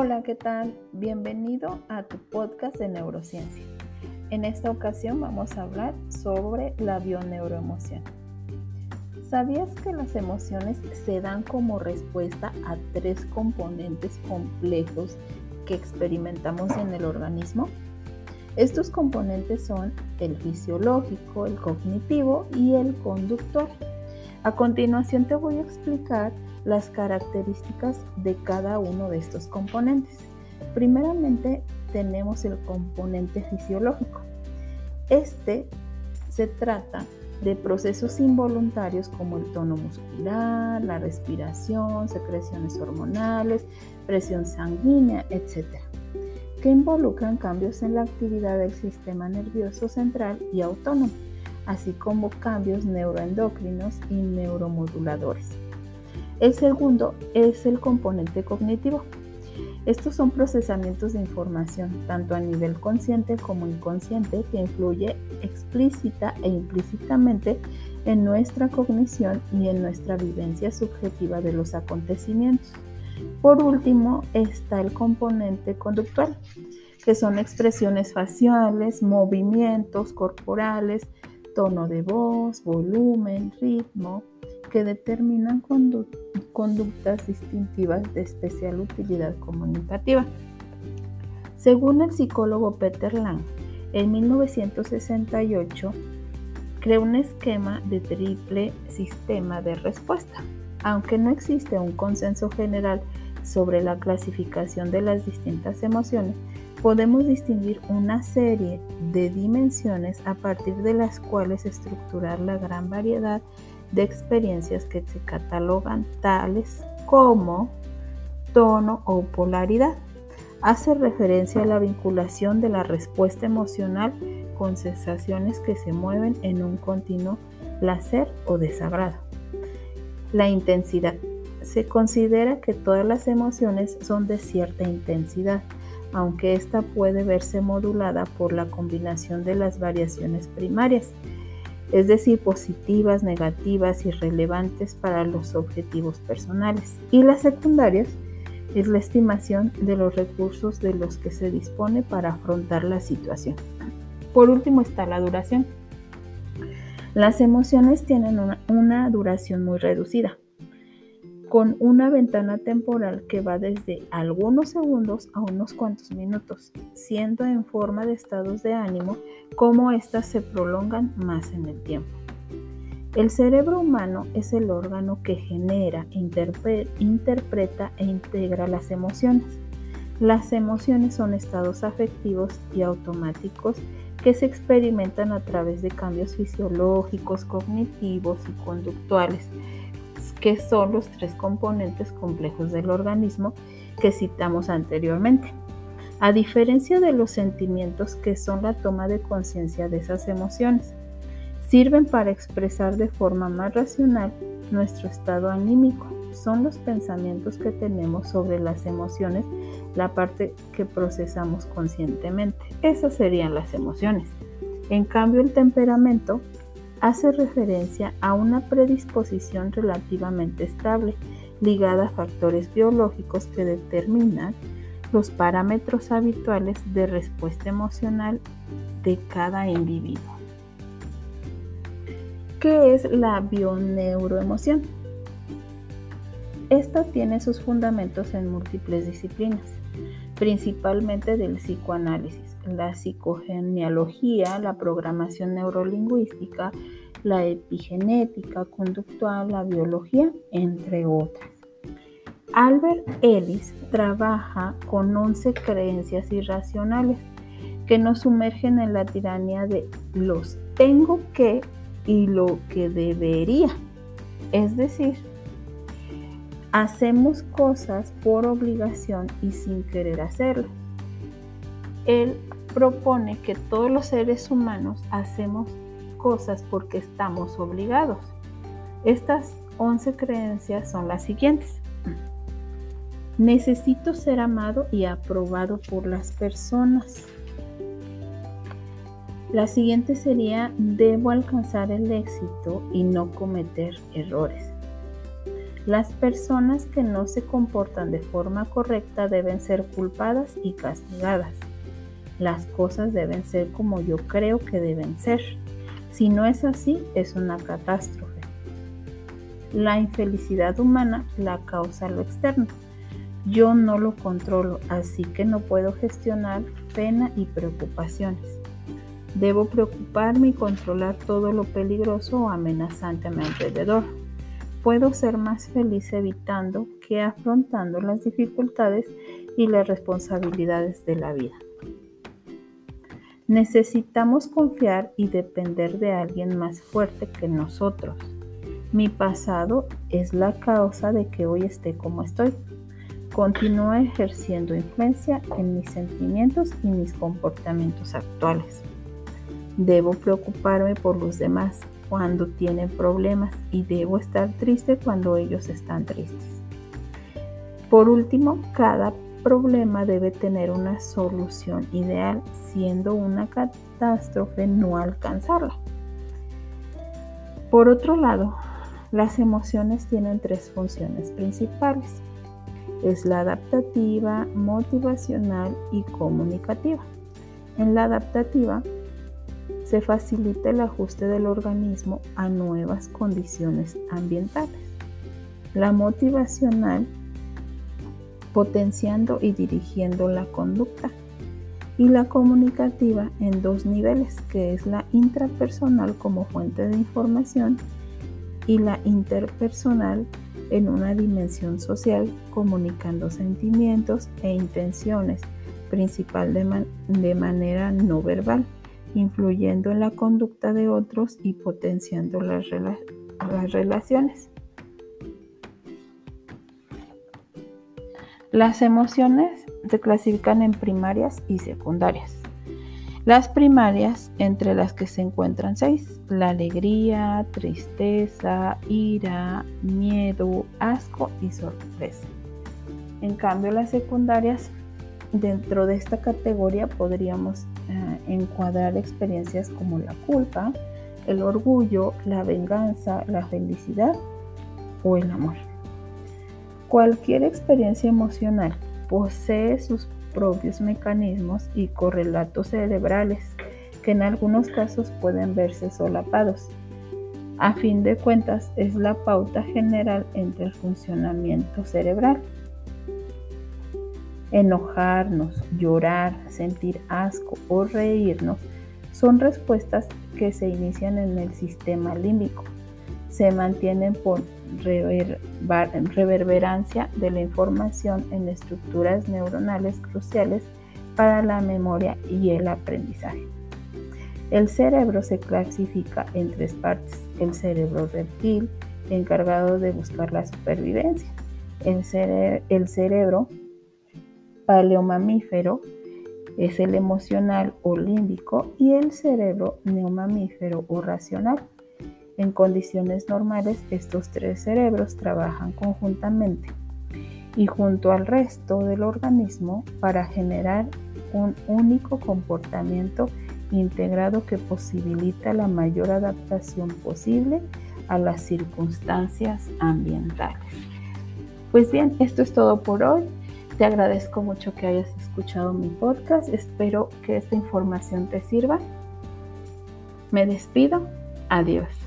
Hola, ¿qué tal? Bienvenido a tu podcast de neurociencia. En esta ocasión vamos a hablar sobre la bioneuroemoción. ¿Sabías que las emociones se dan como respuesta a tres componentes complejos que experimentamos en el organismo? Estos componentes son el fisiológico, el cognitivo y el conductor. A continuación te voy a explicar las características de cada uno de estos componentes. Primeramente tenemos el componente fisiológico. Este se trata de procesos involuntarios como el tono muscular, la respiración, secreciones hormonales, presión sanguínea, etc., que involucran cambios en la actividad del sistema nervioso central y autónomo, así como cambios neuroendocrinos y neuromoduladores. El segundo es el componente cognitivo. Estos son procesamientos de información, tanto a nivel consciente como inconsciente, que influye explícita e implícitamente en nuestra cognición y en nuestra vivencia subjetiva de los acontecimientos. Por último está el componente conductual, que son expresiones faciales, movimientos corporales, tono de voz, volumen, ritmo, que determinan conductas distintivas de especial utilidad comunicativa. Según el psicólogo Peter Lang, en 1968 creó un esquema de triple sistema de respuesta. Aunque no existe un consenso general sobre la clasificación de las distintas emociones, podemos distinguir una serie de dimensiones a partir de las cuales estructurar la gran variedad de experiencias que se catalogan tales como tono o polaridad. Hace referencia a la vinculación de la respuesta emocional con sensaciones que se mueven en un continuo placer o desagrado. La intensidad. Se considera que todas las emociones son de cierta intensidad, aunque ésta puede verse modulada por la combinación de las variaciones primarias es decir, positivas, negativas y relevantes para los objetivos personales. Y las secundarias es la estimación de los recursos de los que se dispone para afrontar la situación. Por último está la duración. Las emociones tienen una, una duración muy reducida con una ventana temporal que va desde algunos segundos a unos cuantos minutos, siendo en forma de estados de ánimo como éstas se prolongan más en el tiempo. El cerebro humano es el órgano que genera, interpreta e integra las emociones. Las emociones son estados afectivos y automáticos que se experimentan a través de cambios fisiológicos, cognitivos y conductuales que son los tres componentes complejos del organismo que citamos anteriormente. A diferencia de los sentimientos que son la toma de conciencia de esas emociones, sirven para expresar de forma más racional nuestro estado anímico. Son los pensamientos que tenemos sobre las emociones, la parte que procesamos conscientemente. Esas serían las emociones. En cambio, el temperamento hace referencia a una predisposición relativamente estable ligada a factores biológicos que determinan los parámetros habituales de respuesta emocional de cada individuo. ¿Qué es la bioneuroemoción? Esta tiene sus fundamentos en múltiples disciplinas, principalmente del psicoanálisis la psicogenealogía, la programación neurolingüística, la epigenética conductual, la biología, entre otras. Albert Ellis trabaja con 11 creencias irracionales que nos sumergen en la tiranía de los tengo que y lo que debería. Es decir, hacemos cosas por obligación y sin querer hacerlas. Él propone que todos los seres humanos hacemos cosas porque estamos obligados. Estas 11 creencias son las siguientes. Necesito ser amado y aprobado por las personas. La siguiente sería, debo alcanzar el éxito y no cometer errores. Las personas que no se comportan de forma correcta deben ser culpadas y castigadas. Las cosas deben ser como yo creo que deben ser. Si no es así, es una catástrofe. La infelicidad humana la causa lo externo. Yo no lo controlo, así que no puedo gestionar pena y preocupaciones. Debo preocuparme y controlar todo lo peligroso o amenazante a mi alrededor. Puedo ser más feliz evitando que afrontando las dificultades y las responsabilidades de la vida. Necesitamos confiar y depender de alguien más fuerte que nosotros. Mi pasado es la causa de que hoy esté como estoy. Continúa ejerciendo influencia en mis sentimientos y mis comportamientos actuales. Debo preocuparme por los demás cuando tienen problemas y debo estar triste cuando ellos están tristes. Por último, cada problema debe tener una solución ideal, siendo una catástrofe no alcanzarla. Por otro lado, las emociones tienen tres funciones principales. Es la adaptativa, motivacional y comunicativa. En la adaptativa se facilita el ajuste del organismo a nuevas condiciones ambientales. La motivacional potenciando y dirigiendo la conducta y la comunicativa en dos niveles, que es la intrapersonal como fuente de información y la interpersonal en una dimensión social, comunicando sentimientos e intenciones, principal de, de, manera no verbal, influyendo en la conducta de otros y potenciando las, las relaciones. Las emociones se clasifican en primarias y secundarias. Las primarias, entre las que se encuentran seis, la alegría, tristeza, ira, miedo, asco y sorpresa. En cambio, las secundarias, dentro de esta categoría podríamos eh, encuadrar experiencias como la culpa, el orgullo, la venganza, la felicidad o el amor. Cualquier experiencia emocional posee sus propios mecanismos y correlatos cerebrales que en algunos casos pueden verse solapados. A fin de cuentas, es la pauta general entre el funcionamiento cerebral. Enojarnos, llorar, sentir asco o reírnos son respuestas que se inician en el sistema límbico. Se mantienen por reverberancia de la información en estructuras neuronales cruciales para la memoria y el aprendizaje. El cerebro se clasifica en tres partes. El cerebro reptil, encargado de buscar la supervivencia. El, el cerebro paleomamífero es el emocional o límbico y el cerebro neomamífero o racional en condiciones normales, estos tres cerebros trabajan conjuntamente y junto al resto del organismo para generar un único comportamiento integrado que posibilita la mayor adaptación posible a las circunstancias ambientales. Pues bien, esto es todo por hoy. Te agradezco mucho que hayas escuchado mi podcast. Espero que esta información te sirva. Me despido. Adiós.